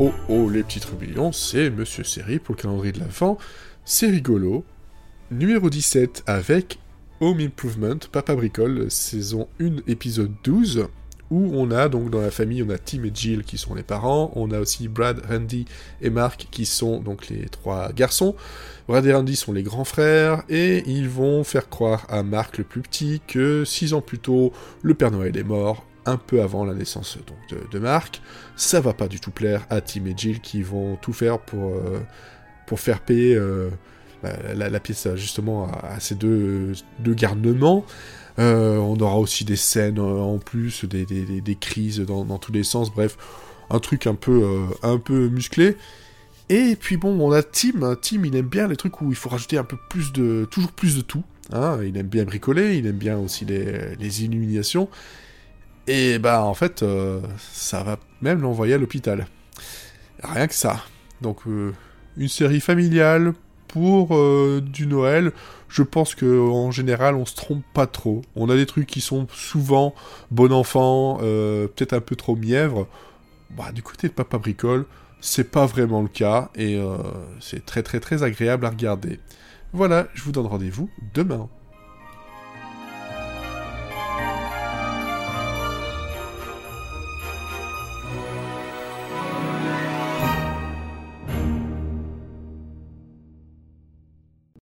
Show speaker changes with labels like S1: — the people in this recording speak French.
S1: oh oh, les petits trublions, c'est Monsieur Série pour le calendrier de l'Avent. C'est rigolo. Numéro 17 avec Home Improvement, Papa Bricole, saison 1, épisode 12, où on a donc dans la famille, on a Tim et Jill qui sont les parents, on a aussi Brad, Randy et Mark qui sont donc les trois garçons. Brad et Randy sont les grands frères, et ils vont faire croire à Mark le plus petit que six ans plus tôt, le Père Noël est mort, un peu avant la naissance donc, de, Mark. Ça va pas du tout plaire à Tim et Jill qui vont tout faire pour, euh, pour faire payer euh, bah, la, pièce justement à, ces deux, deux garnements. Euh, on aura aussi des scènes en plus, des, des, crises dans, dans, tous les sens, bref, un truc un peu, un peu musclé. Et puis bon, on a Tim, Tim il aime bien les trucs où il faut rajouter un peu plus de, toujours plus de tout. Hein. il aime bien bricoler, il aime bien aussi les, les illuminations. Et bah en fait, euh, ça va même l'envoyer à l'hôpital. Rien que ça. Donc euh, une série familiale pour euh, du Noël. Je pense que en général on se trompe pas trop. On a des trucs qui sont souvent bon enfant, peut-être un peu trop mièvre. Bah, du côté de Papa Bricole, c'est pas vraiment le cas et c'est très très très agréable à regarder. Voilà, je vous donne rendez-vous demain.